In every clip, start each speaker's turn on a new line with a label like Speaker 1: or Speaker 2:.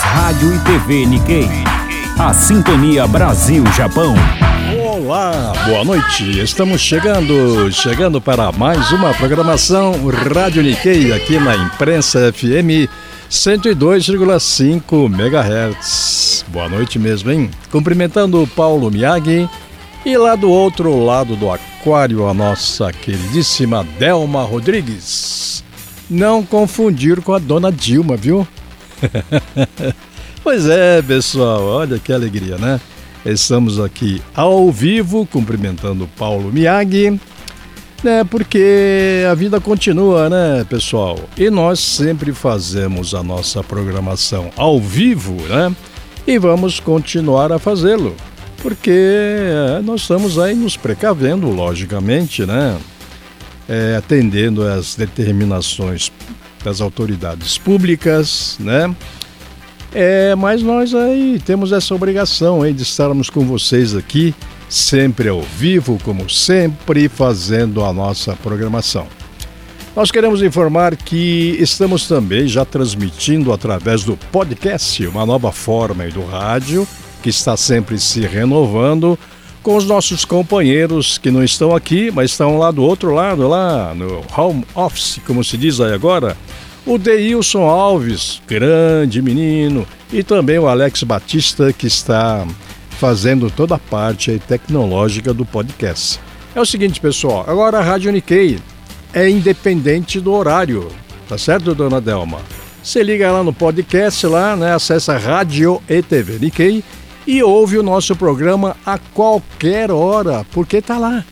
Speaker 1: Rádio e TV Nikkei. A Sintonia Brasil-Japão.
Speaker 2: Olá, boa noite. Estamos chegando, chegando para mais uma programação Rádio Nikkei aqui na Imprensa FM 102,5 MHz. Boa noite mesmo, hein? Cumprimentando o Paulo Miyagi e lá do outro lado do aquário a nossa queridíssima Delma Rodrigues. Não confundir com a dona Dilma, viu? pois é, pessoal, olha que alegria, né? Estamos aqui ao vivo cumprimentando Paulo Miyagi, né? Porque a vida continua, né, pessoal? E nós sempre fazemos a nossa programação ao vivo, né? E vamos continuar a fazê-lo, porque é, nós estamos aí nos precavendo, logicamente, né? É, atendendo às determinações das autoridades públicas, né? É, mas nós aí temos essa obrigação aí de estarmos com vocês aqui, sempre ao vivo, como sempre, fazendo a nossa programação. Nós queremos informar que estamos também já transmitindo através do podcast, uma nova forma do rádio, que está sempre se renovando, com os nossos companheiros que não estão aqui, mas estão lá do outro lado, lá no home office, como se diz aí agora, o Deilson Alves, grande menino, e também o Alex Batista, que está fazendo toda a parte tecnológica do podcast. É o seguinte, pessoal, agora a Rádio Nikkei é independente do horário, tá certo, dona Delma? Você liga lá no podcast, lá, né, acessa Rádio e TV Nikkei e ouve o nosso programa a qualquer hora, porque tá lá.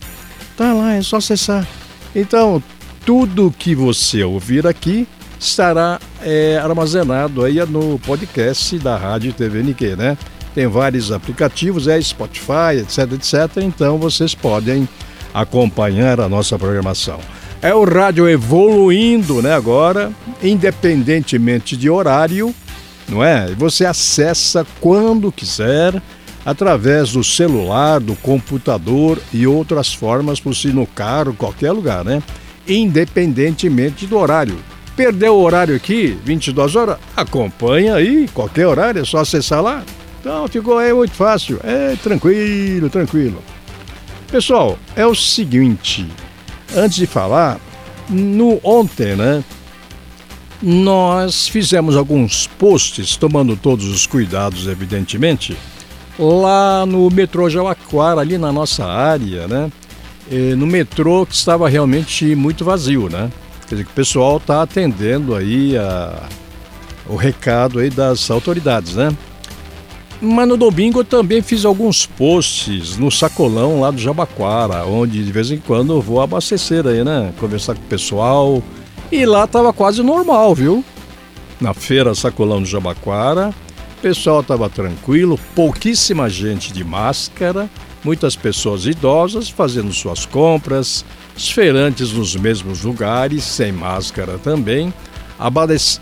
Speaker 2: Tá lá, é só acessar. Então, tudo que você ouvir aqui estará é, armazenado aí no podcast da Rádio TV Nikkei, né? Tem vários aplicativos, é Spotify, etc, etc. Então vocês podem acompanhar a nossa programação. É o rádio evoluindo, né? Agora, independentemente de horário, não é? Você acessa quando quiser, através do celular, do computador e outras formas, possível no carro, qualquer lugar, né? Independentemente do horário. Perdeu o horário aqui, 22 horas? Acompanha aí, qualquer horário, é só acessar lá. Então ficou aí muito fácil. É tranquilo, tranquilo. Pessoal, é o seguinte, antes de falar, no ontem, né? Nós fizemos alguns posts, tomando todos os cuidados, evidentemente, lá no metrô Jauaquara, ali na nossa área, né? E no metrô que estava realmente muito vazio, né? Quer dizer, que o pessoal está atendendo aí a, o recado aí das autoridades, né? Mas no domingo eu também fiz alguns posts no sacolão lá do Jabaquara, onde de vez em quando eu vou abastecer aí, né? Conversar com o pessoal, e lá estava quase normal, viu? Na feira Sacolão do Jabaquara, o pessoal estava tranquilo, pouquíssima gente de máscara, muitas pessoas idosas fazendo suas compras, os feirantes nos mesmos lugares, sem máscara também,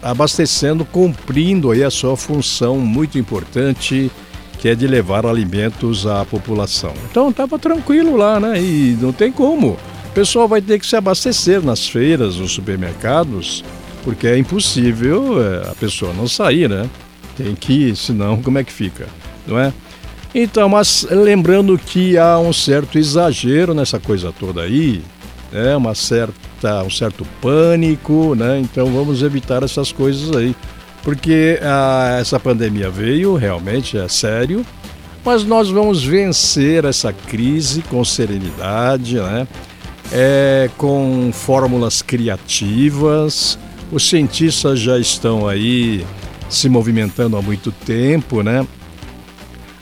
Speaker 2: abastecendo, cumprindo aí a sua função muito importante, que é de levar alimentos à população. Então estava tranquilo lá, né? E não tem como. O pessoal vai ter que se abastecer nas feiras, nos supermercados, porque é impossível é, a pessoa não sair, né? Tem que senão como é que fica, não é? Então, mas lembrando que há um certo exagero nessa coisa toda aí, né? Uma certa, um certo pânico, né? Então vamos evitar essas coisas aí, porque ah, essa pandemia veio, realmente é sério, mas nós vamos vencer essa crise com serenidade, né? é, com fórmulas criativas. Os cientistas já estão aí se movimentando há muito tempo, né?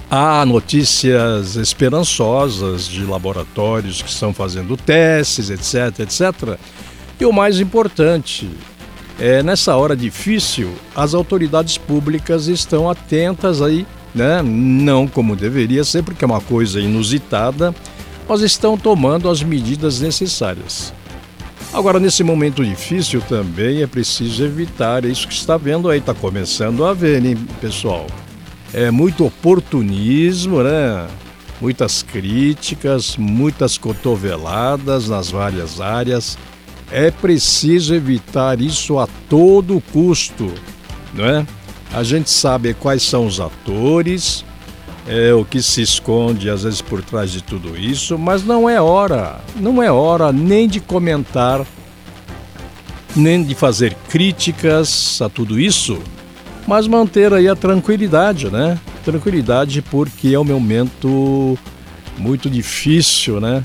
Speaker 2: Há notícias esperançosas de laboratórios que estão fazendo testes, etc, etc. E o mais importante, é nessa hora difícil, as autoridades públicas estão atentas aí, né? Não como deveria ser, porque é uma coisa inusitada mas estão tomando as medidas necessárias. Agora, nesse momento difícil também é preciso evitar isso que está vendo aí, está começando a ver, hein, pessoal? É muito oportunismo, né? Muitas críticas, muitas cotoveladas nas várias áreas. É preciso evitar isso a todo custo, não é? A gente sabe quais são os atores, é, o que se esconde às vezes por trás de tudo isso, mas não é hora, não é hora nem de comentar, nem de fazer críticas a tudo isso, mas manter aí a tranquilidade, né? Tranquilidade porque é um momento muito difícil, né?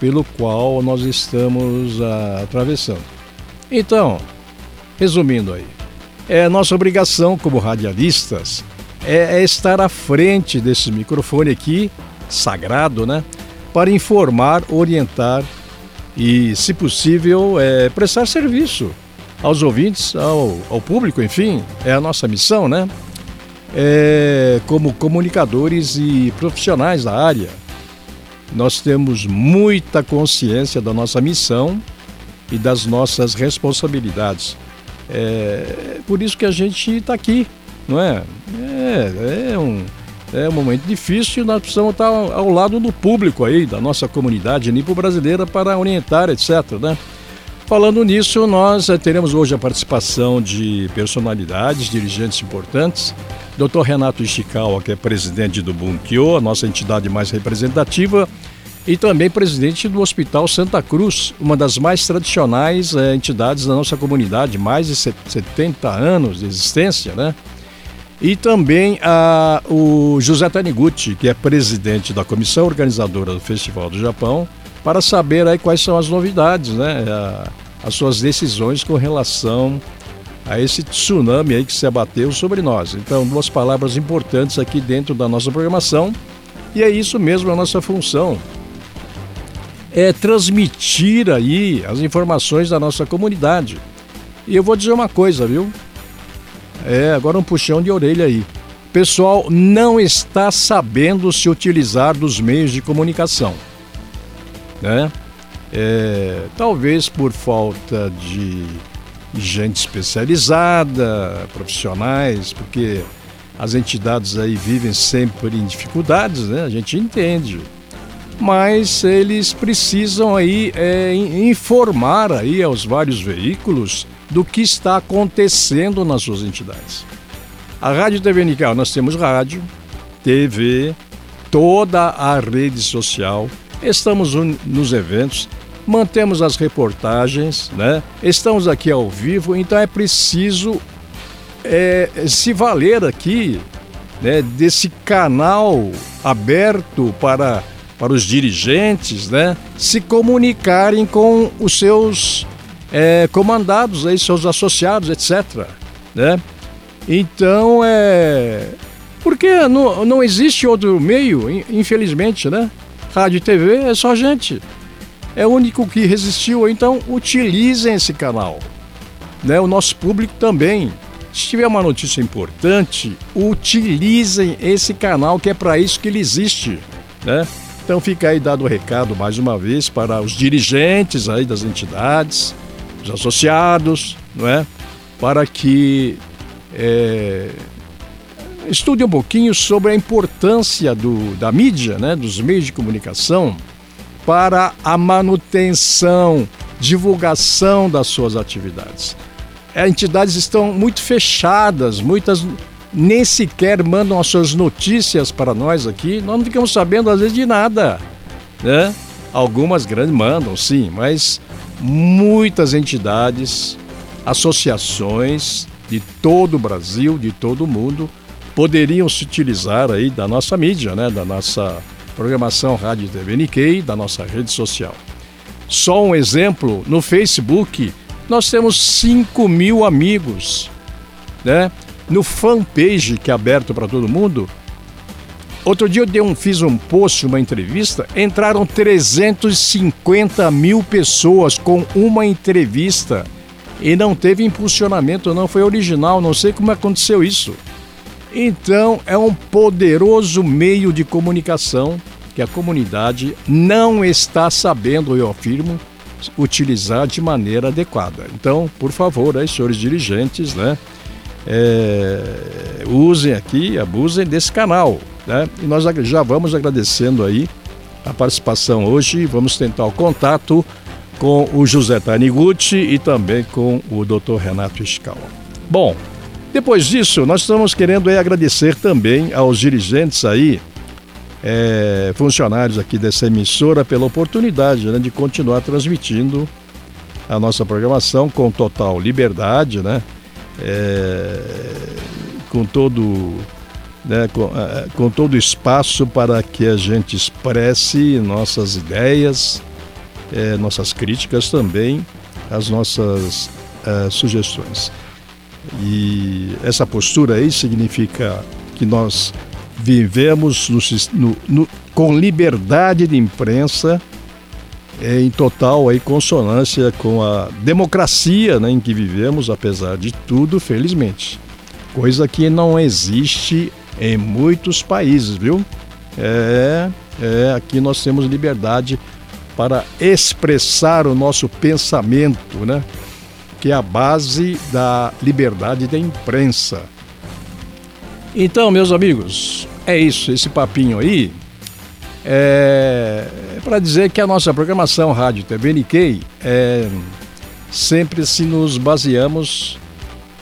Speaker 2: Pelo qual nós estamos uh, atravessando. Então, resumindo aí, é nossa obrigação como radialistas é, é estar à frente desse microfone aqui, sagrado, né? Para informar, orientar e, se possível, é, prestar serviço aos ouvintes, ao, ao público, enfim, é a nossa missão, né? É, como comunicadores e profissionais da área, nós temos muita consciência da nossa missão e das nossas responsabilidades. É por isso que a gente está aqui, não é? É, é um, é um momento difícil e nós precisamos estar ao lado do público aí, da nossa comunidade nipo-brasileira para orientar, etc. Né? Falando nisso, nós eh, teremos hoje a participação de personalidades, dirigentes importantes. Dr. Renato Ishikawa, que é presidente do Bunkyo, a nossa entidade mais representativa, e também presidente do Hospital Santa Cruz, uma das mais tradicionais é, entidades da nossa comunidade, mais de 70 anos de existência, né? E também a, o José Taniguchi, que é presidente da comissão organizadora do Festival do Japão, para saber aí quais são as novidades, né? As suas decisões com relação a esse tsunami aí que se abateu sobre nós. Então, duas palavras importantes aqui dentro da nossa programação. E é isso mesmo a nossa função. É transmitir aí as informações da nossa comunidade. E eu vou dizer uma coisa, viu? É, agora um puxão de orelha aí. Pessoal não está sabendo se utilizar dos meios de comunicação. Né? É, talvez por falta de gente especializada, profissionais, porque as entidades aí vivem sempre em dificuldades, né? A gente entende. Mas eles precisam aí é, informar aí aos vários veículos do que está acontecendo nas suas entidades. A Rádio TV Nical, nós temos rádio, TV, toda a rede social, estamos nos eventos, mantemos as reportagens, né? estamos aqui ao vivo, então é preciso é, se valer aqui né, desse canal aberto para, para os dirigentes né, se comunicarem com os seus é, comandados, aí, seus associados, etc. Né? Então, é. Porque não, não existe outro meio, infelizmente, né? Rádio e TV é só gente. É o único que resistiu, então utilizem esse canal. Né? O nosso público também. Se tiver uma notícia importante, utilizem esse canal que é para isso que ele existe. Né? Então fica aí dado o recado mais uma vez para os dirigentes aí das entidades, os associados, não é? Para que é, estude um pouquinho sobre a importância do, da mídia, né, dos meios de comunicação, para a manutenção, divulgação das suas atividades. As entidades estão muito fechadas, muitas nem sequer mandam as suas notícias para nós aqui, nós não ficamos sabendo às vezes de nada, né? Algumas grandes mandam, sim, mas muitas entidades, associações de todo o Brasil, de todo o mundo, poderiam se utilizar aí da nossa mídia, né, da nossa programação Rádio TV Nikkei, da nossa rede social. Só um exemplo, no Facebook nós temos 5 mil amigos, né? No fanpage que é aberto para todo mundo, Outro dia eu um, fiz um post, uma entrevista, entraram 350 mil pessoas com uma entrevista e não teve impulsionamento, não foi original, não sei como aconteceu isso. Então é um poderoso meio de comunicação que a comunidade não está sabendo, eu afirmo, utilizar de maneira adequada. Então, por favor, aí, senhores dirigentes, né, é, usem aqui, abusem desse canal. Né? E nós já vamos agradecendo aí a participação hoje. Vamos tentar o contato com o José Taniguchi e também com o Dr. Renato Escala. Bom, Depois disso, nós estamos querendo é, agradecer também aos dirigentes aí, é, funcionários aqui dessa emissora, pela oportunidade né, de continuar transmitindo a nossa programação com total liberdade, né? É, com todo né, com, é, com todo espaço para que a gente expresse nossas ideias, é, nossas críticas também, as nossas é, sugestões. E essa postura aí significa que nós vivemos no, no, com liberdade de imprensa é, em total aí, consonância com a democracia né, em que vivemos, apesar de tudo, felizmente. Coisa que não existe em muitos países, viu? É, é, aqui nós temos liberdade para expressar o nosso pensamento, né? Que é a base da liberdade da imprensa. Então, meus amigos, é isso, esse papinho aí é, é para dizer que a nossa programação Rádio TV Nikkei é, sempre se nos baseamos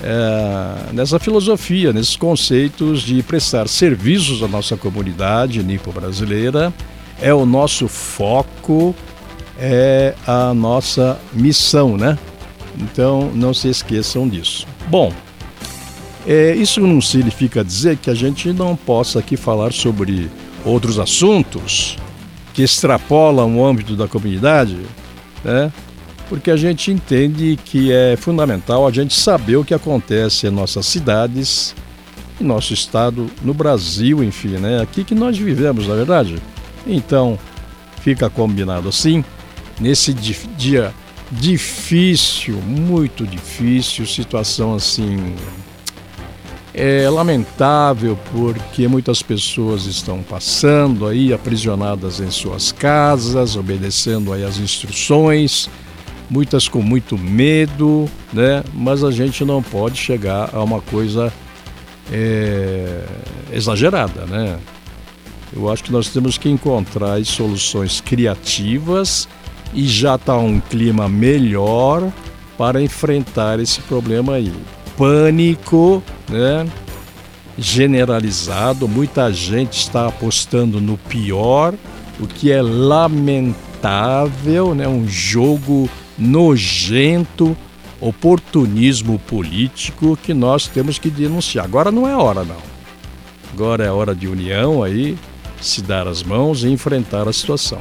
Speaker 2: é, nessa filosofia, nesses conceitos de prestar serviços à nossa comunidade nipo-brasileira. É o nosso foco, é a nossa missão, né? Então não se esqueçam disso. Bom, é, isso não significa dizer que a gente não possa aqui falar sobre outros assuntos que extrapolam o âmbito da comunidade, né? porque a gente entende que é fundamental a gente saber o que acontece em nossas cidades, em nosso estado, no Brasil, enfim, né? Aqui que nós vivemos, na é verdade. Então, fica combinado assim, nesse dia difícil, muito difícil, situação assim é lamentável porque muitas pessoas estão passando aí aprisionadas em suas casas, obedecendo aí as instruções, muitas com muito medo, né? Mas a gente não pode chegar a uma coisa é, exagerada, né? Eu acho que nós temos que encontrar soluções criativas e já está um clima melhor para enfrentar esse problema aí pânico né, generalizado, muita gente está apostando no pior, o que é lamentável, né, um jogo nojento, oportunismo político que nós temos que denunciar. Agora não é hora, não. Agora é hora de união aí, se dar as mãos e enfrentar a situação.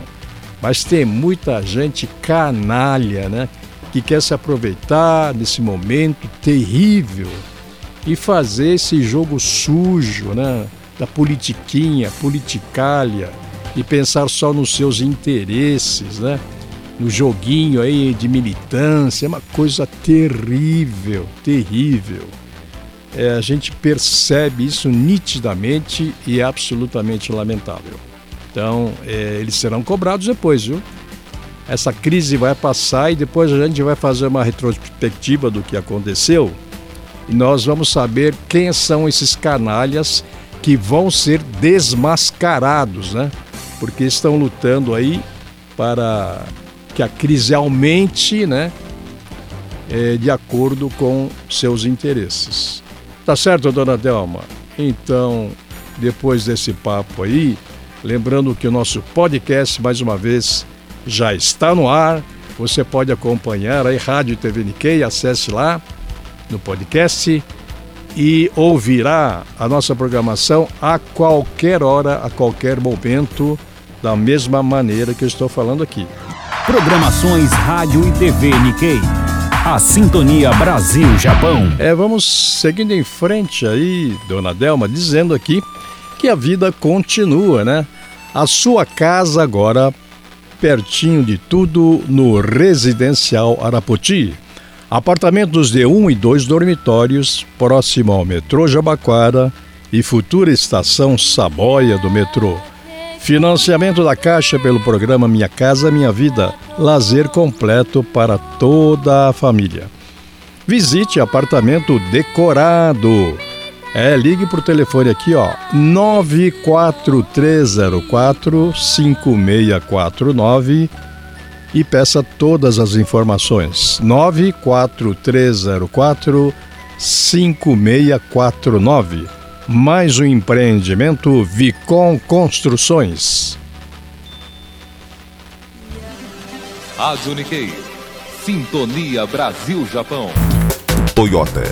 Speaker 2: Mas tem muita gente canalha, né? que quer se aproveitar desse momento terrível e fazer esse jogo sujo, né, da politiquinha, politicalha e pensar só nos seus interesses, né? No joguinho aí de militância, é uma coisa terrível, terrível. É, a gente percebe isso nitidamente e é absolutamente lamentável. Então, é, eles serão cobrados depois, viu? essa crise vai passar e depois a gente vai fazer uma retrospectiva do que aconteceu e nós vamos saber quem são esses canalhas que vão ser desmascarados, né? Porque estão lutando aí para que a crise aumente, né? É, de acordo com seus interesses. Tá certo, dona Delma? Então, depois desse papo aí, lembrando que o nosso podcast, mais uma vez, já está no ar. Você pode acompanhar aí Rádio TV Nikkei, acesse lá no podcast e ouvirá a nossa programação a qualquer hora, a qualquer momento, da mesma maneira que eu estou falando aqui.
Speaker 1: Programações Rádio e TV Nikkei. A Sintonia Brasil-Japão.
Speaker 2: É, vamos seguindo em frente aí, dona Delma, dizendo aqui que a vida continua, né? A sua casa agora pertinho de tudo no Residencial Arapoti. Apartamentos de um e dois dormitórios, próximo ao metrô Jabaquara e futura estação Saboia do metrô. Financiamento da Caixa pelo programa Minha Casa Minha Vida, lazer completo para toda a família. Visite apartamento decorado é, ligue por telefone aqui, ó, 94304 5649 e peça todas as informações. 94304 5649. Mais um empreendimento Vicom Construções.
Speaker 3: Rádio Nikkei. Sintonia Brasil-Japão.
Speaker 4: Toyota.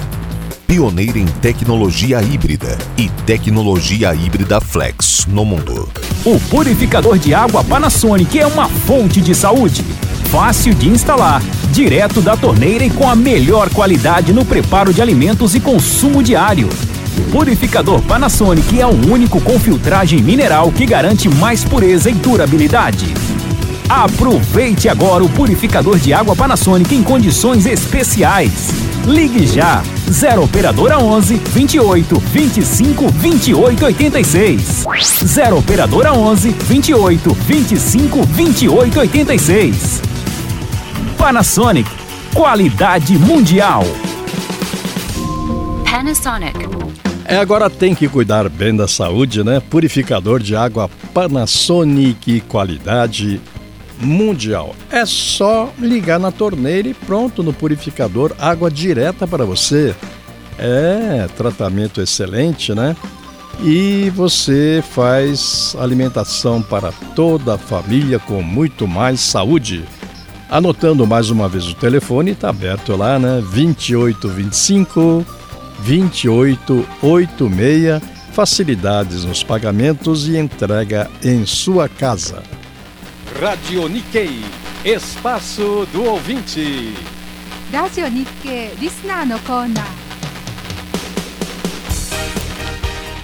Speaker 4: Pioneira em tecnologia híbrida e tecnologia híbrida flex no mundo.
Speaker 1: O purificador de água Panasonic é uma fonte de saúde. Fácil de instalar, direto da torneira e com a melhor qualidade no preparo de alimentos e consumo diário. O purificador Panasonic é o único com filtragem mineral que garante mais pureza e durabilidade. Aproveite agora o purificador de água Panasonic em condições especiais. Ligue já 0 operadora 11 28 25 28 86. 0 operadora 11 28 25 28 86. Panasonic, qualidade mundial.
Speaker 5: Panasonic.
Speaker 2: É, agora tem que cuidar bem da saúde, né? Purificador de água Panasonic, qualidade mundial. É só ligar na torneira e pronto no purificador, água direta para você. É, tratamento excelente, né? E você faz alimentação para toda a família com muito mais saúde. Anotando mais uma vez o telefone, está aberto lá, né? 2825 2886. Facilidades nos pagamentos e entrega em sua casa.
Speaker 6: Radio Nikkei, espaço do ouvinte.
Speaker 7: Radio Nikkei, listener no corner.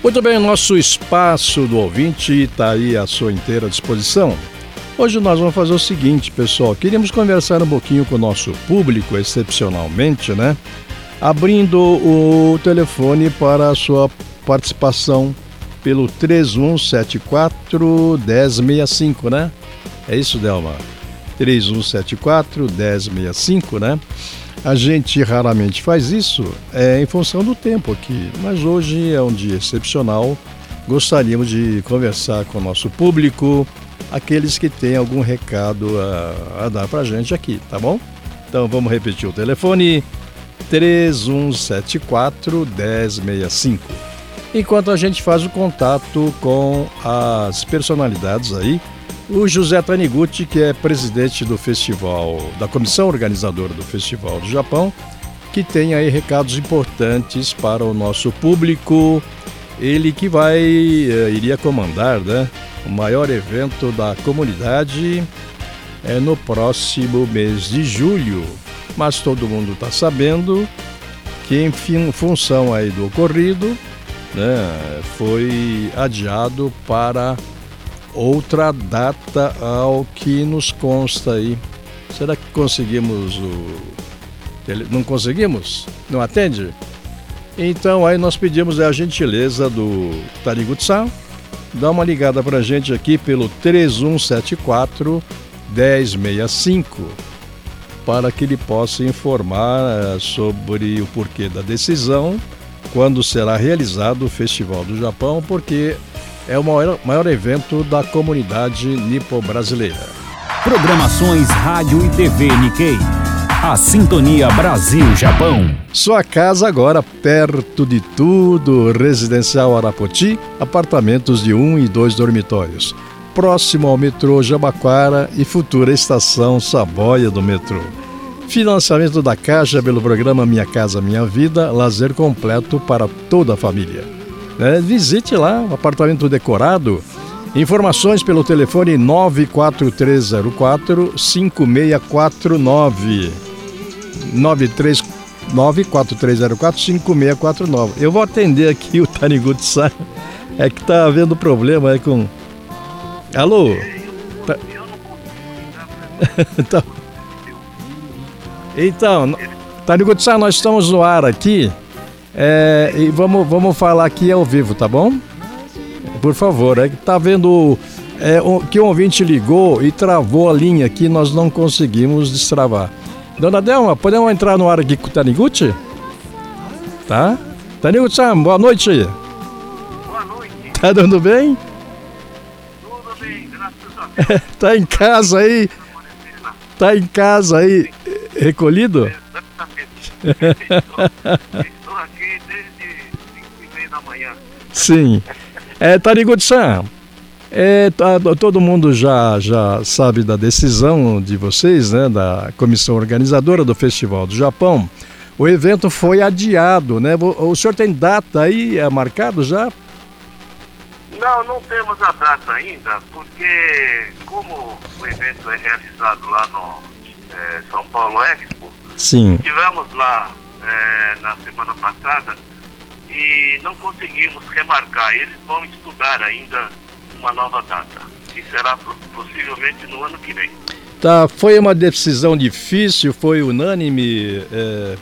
Speaker 2: Muito bem, nosso espaço do ouvinte está aí à sua inteira disposição. Hoje nós vamos fazer o seguinte, pessoal. Queríamos conversar um pouquinho com o nosso público, excepcionalmente, né? Abrindo o telefone para a sua participação pelo 3174 1065, né? É isso, Delma? 3174 1065, né? A gente raramente faz isso é, em função do tempo aqui, mas hoje é um dia excepcional. Gostaríamos de conversar com o nosso público, aqueles que têm algum recado a, a dar para a gente aqui, tá bom? Então vamos repetir o telefone: 3174 1065. Enquanto a gente faz o contato com as personalidades aí, o José Taniguchi, que é presidente do festival, da comissão organizadora do Festival do Japão, que tem aí recados importantes para o nosso público. Ele que vai eh, iria comandar, né, o maior evento da comunidade é no próximo mês de julho. Mas todo mundo está sabendo que em função aí do ocorrido, né, foi adiado para outra data ao que nos consta aí. Será que conseguimos o. Não conseguimos? Não atende? Então aí nós pedimos a gentileza do Tariguchi-san, dá uma ligada pra gente aqui pelo 3174 1065 para que ele possa informar eh, sobre o porquê da decisão, quando será realizado o Festival do Japão, porque é o maior, maior evento da comunidade nipo-brasileira.
Speaker 1: Programações Rádio e TV Nikkei. A Sintonia Brasil-Japão.
Speaker 2: Sua casa agora perto de tudo, Residencial Arapoti, apartamentos de um e dois dormitórios, próximo ao metrô Jabaquara e futura estação Saboia do metrô. Financiamento da Caixa pelo programa Minha Casa Minha Vida, lazer completo para toda a família. Né? visite lá, o apartamento decorado. Informações pelo telefone 94304 5649. 93 94304 5649. Eu vou atender aqui o Taniguchi-san. É que tá havendo problema aí com. Alô? Tá... Tá- Então, Taniguchi-san, nós estamos no ar aqui. É, e vamos, vamos falar aqui ao vivo, tá bom? Por favor, é que tá vendo é, o- que um ouvinte ligou e travou a linha aqui, nós não conseguimos destravar. Dona Delma, podemos entrar no ar aqui com o Taniguchi? Tá? Taniguchi-san, boa noite.
Speaker 8: Boa noite,
Speaker 2: Tá dando bem?
Speaker 8: tudo bem, graças a Deus.
Speaker 2: Tá em casa aí? Tá em casa aí, recolhido?
Speaker 8: Exatamente.
Speaker 2: Sim. É, Tariguchi-san, é, tá- todo mundo já, já sabe da decisão de vocês, né, da comissão organizadora do Festival do Japão. O evento foi adiado, né? O, senhor tem data aí é, marcado já?
Speaker 8: Não, não temos a data ainda, porque como o evento é realizado lá no eh, São Paulo Expo,
Speaker 2: Sim.
Speaker 8: Estivemos lá eh, na semana passada e não conseguimos remarcar. Eles vão estudar ainda uma nova data, que será po- possivelmente no ano que vem.
Speaker 2: Tá, foi uma decisão difícil, foi unânime, é,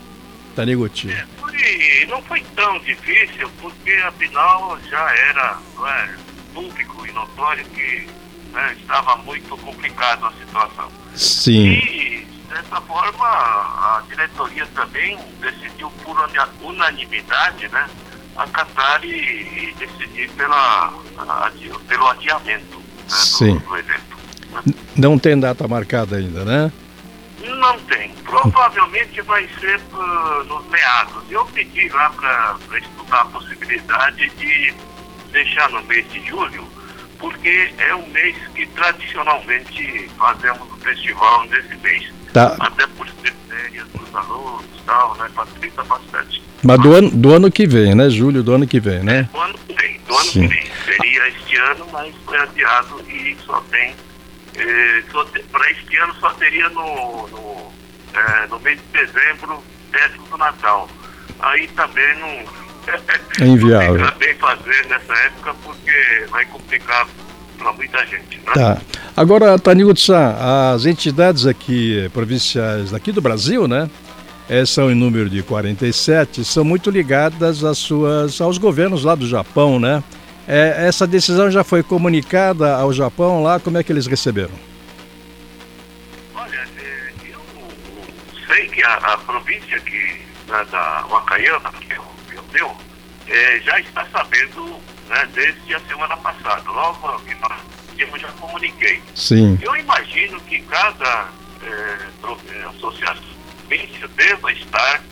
Speaker 2: Taniguchi?
Speaker 8: Foi, não foi tão difícil, porque afinal já era é, público e notório que né, estava muito complicada a situação.
Speaker 2: Sim.
Speaker 8: E, dessa forma, a diretoria também decidiu por una- unanimidade, né, acatar e, e decidir pela, adi- pelo adiamento né, do-
Speaker 2: Sim.
Speaker 8: do evento.
Speaker 2: Não tem data marcada ainda, né?
Speaker 8: Não tem. Provavelmente vai ser ah, nos meados. Eu pedi lá para estudar a possibilidade de deixar no mês de julho, porque é um mês que tradicionalmente fazemos o festival nesse mês.
Speaker 2: Tá.
Speaker 8: Até por ser férias dos alunos e tal, né? Facilita bastante.
Speaker 2: Mas do ano, do ano que vem, né? Julho do ano que vem, né?
Speaker 8: Do ano que vem, do ano
Speaker 2: Sim.
Speaker 8: que vem. Seria este ano, mas foi adiado e só tem. Eh, para este ano só teria no, no, eh, no mês de dezembro, perto do Natal. Aí também não.
Speaker 2: É inviável.
Speaker 8: Não tem bem fazer nessa época porque vai complicar para muita gente. Né?
Speaker 2: Tá. Agora, Taniguchi-san, as entidades aqui eh, provinciais daqui do Brasil, né? eh, são em número de 47, são muito ligadas às suas, aos governos lá do Japão, né? Eh, essa decisão já foi comunicada ao Japão lá, como é que eles receberam?
Speaker 8: Olha, eu sei que a, a província que, né, da Wakayama, que é o meu, eh, já está sabendo né, desde a semana passada. Logo que nós eu já comuniquei.
Speaker 2: Sim.
Speaker 8: Eu imagino que cada eh, associação deva estar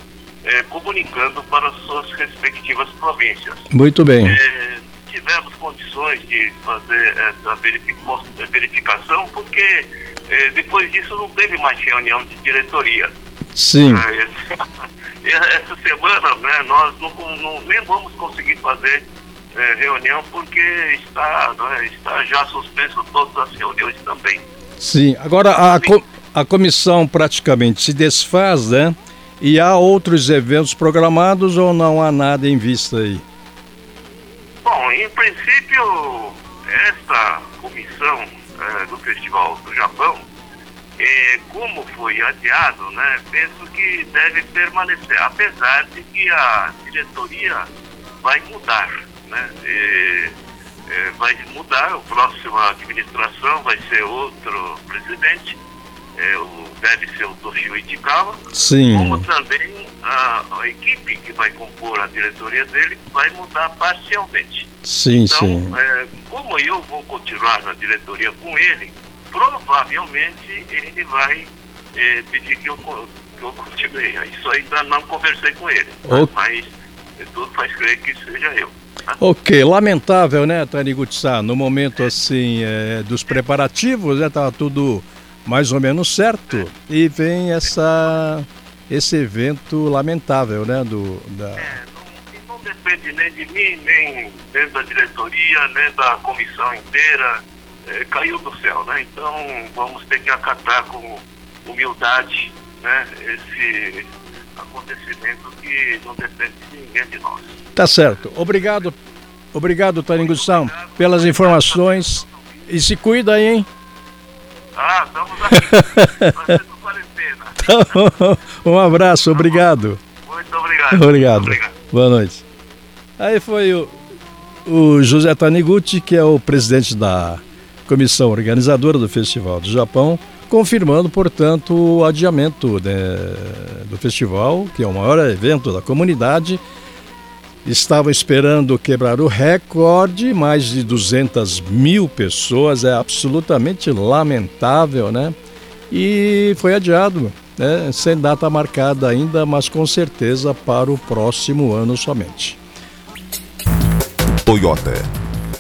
Speaker 8: eh, comunicando para as suas respectivas províncias.
Speaker 2: Muito bem.
Speaker 8: Eh, tivemos condições de fazer essa verificação, porque eh, depois disso não teve mais reunião de diretoria.
Speaker 2: Sim.
Speaker 8: Eh, Essa semana né, nós não, não- nem vamos conseguir fazer eh, reunião porque está, né, está já suspenso todas as reuniões também.
Speaker 2: Sim, agora a, a comissão praticamente se desfaz, né? E há outros eventos programados ou não há nada em vista aí?
Speaker 8: Bom, em princípio, esta comissão eh, do Festival do Japão, eh, como foi adiado, né, penso que deve permanecer, apesar de que a diretoria vai mudar, né? Eh, eh, vai mudar, a próxima administração vai ser outro presidente, eh, o- deve ser o Toshio Ichikawa,
Speaker 2: Sim.
Speaker 8: como também a, a equipe que vai compor a diretoria dele vai mudar parcialmente.
Speaker 2: Sim,
Speaker 8: Então,
Speaker 2: sim.
Speaker 8: é, como eu vou continuar na diretoria com ele, provavelmente ele vai é, pedir que eu, que eu continue. Isso ainda não conversei com ele, mas é, tudo faz crer que seja eu.
Speaker 2: Ok, lamentável, né, Taniguchi-san? No momento assim é, dos preparativos, né, tava tudo mais ou menos certo e vem essa esse evento lamentável, né, do da
Speaker 8: É, não, não depende nem de mim, nem, nem da diretoria, nem da comissão inteira. É, caiu do céu, né? Então vamos ter que acatar com humildade né, esse acontecimento que não depende de ninguém de nós.
Speaker 2: Tá certo. Obrigado. Obrigado, Taniguchi-san, pelas informações. E se cuida aí, hein?
Speaker 8: Ah, estamos aqui, quarentena.
Speaker 2: um abraço, obrigado.
Speaker 8: Muito obrigado.
Speaker 2: Obrigado.
Speaker 8: Obrigado.
Speaker 2: Boa noite. Aí foi o, o José Taniguchi, que é o presidente da comissão organizadora do Festival do Japão, confirmando, portanto, o adiamento né, do festival, que é o maior evento da comunidade. Estavam esperando quebrar o recorde, mais de 200 mil pessoas, é absolutamente lamentável, né? E foi adiado né, sem data marcada ainda, mas com certeza para o próximo ano somente.
Speaker 4: Toyota,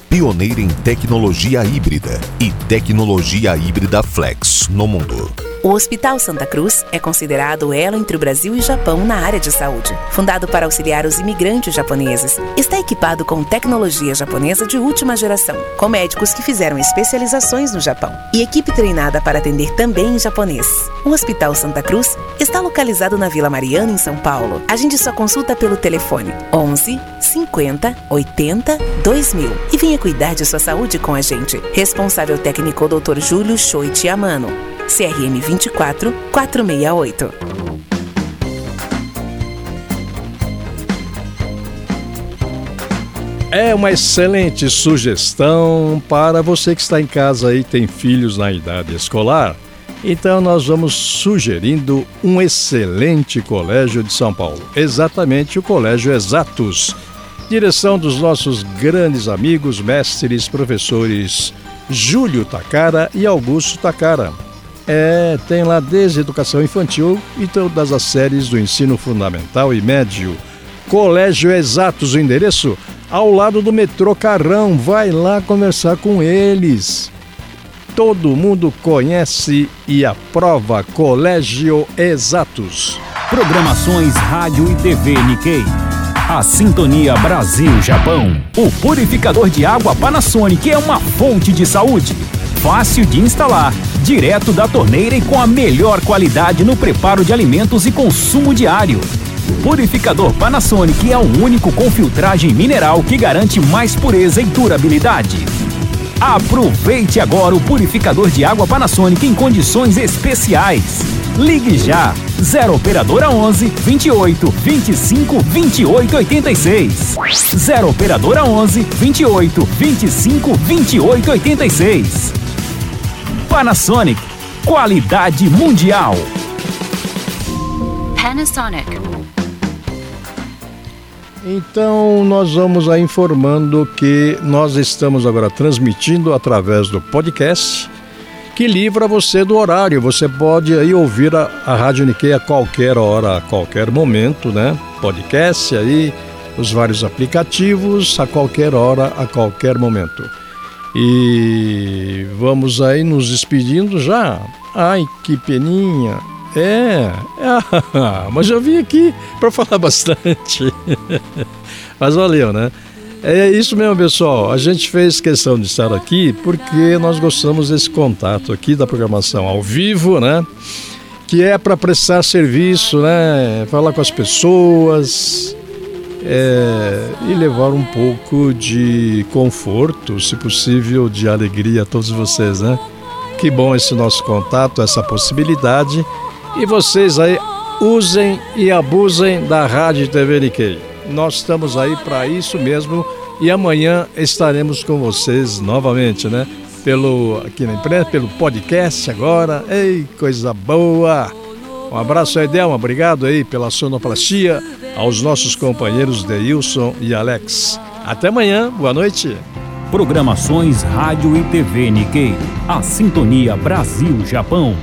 Speaker 4: pioneira em tecnologia híbrida e tecnologia híbrida flex no mundo.
Speaker 5: O Hospital Santa Cruz é considerado o elo entre o Brasil e o Japão na área de saúde. Fundado para auxiliar os imigrantes japoneses, está equipado com tecnologia japonesa de última geração, com médicos que fizeram especializações no Japão e equipe treinada para atender também em japonês. O Hospital Santa Cruz está localizado na Vila Mariana, em São Paulo. Agende sua consulta pelo telefone 11 50 80 2000 e venha cuidar de sua saúde com a gente. Responsável técnico Dr. Júlio Choit Amano. CRM 24 468.
Speaker 2: É uma excelente sugestão para você que está em casa e tem filhos na idade escolar. Então nós vamos sugerindo um excelente colégio de São Paulo, exatamente o Colégio Exatos. Direção dos nossos grandes amigos, mestres, professores Júlio Takara e Augusto Takara. É, tem lá desde educação infantil e todas as séries do ensino fundamental e médio. Colégio Exatos, o endereço ao lado do metrô Carrão. Vai lá conversar com eles. Todo mundo conhece e aprova Colégio Exatos.
Speaker 1: Programações Rádio e TV Nikkei. A Sintonia Brasil-Japão. O purificador de água Panasonic é uma fonte de saúde. Fácil de instalar direto da torneira e com a melhor qualidade no preparo de alimentos e consumo diário. O purificador Panasonic é o único com filtragem mineral que garante mais pureza e durabilidade. Aproveite agora o purificador de água Panasonic em condições especiais. Ligue já 0 operadora 11 28 25 28 86. 0 operadora 11 28 25 28 86. Panasonic, qualidade mundial.
Speaker 9: Panasonic.
Speaker 2: Então, nós vamos aí informando que nós estamos agora transmitindo através do podcast que livra você do horário. Você pode aí ouvir a, a Rádio Nikkei a qualquer hora, a qualquer momento, né? Podcast aí, os vários aplicativos, a qualquer hora, a qualquer momento. E vamos aí nos despedindo já. Ai, que peninha. É, é mas eu vim aqui para falar bastante. mas valeu, né? É isso mesmo, pessoal. A gente fez questão de estar aqui porque nós gostamos desse contato aqui da programação ao vivo, né? Que é para prestar serviço, né? Falar com as pessoas, é, e levar um pouco de conforto, se possível, de alegria a todos vocês, né? Que bom esse nosso contato, essa possibilidade. E vocês aí usem e abusem da Rádio TV Nikkei. Nós estamos aí para isso mesmo e amanhã estaremos com vocês novamente, né? Pelo aqui na imprensa, pelo podcast agora. Ei, coisa boa! Um abraço aí, Delma. Obrigado aí pela sonoplastia aos nossos companheiros Deilson e Alex. Até amanhã. Boa noite.
Speaker 1: Programações Rádio e TV Nikkei. A Sintonia Brasil-Japão.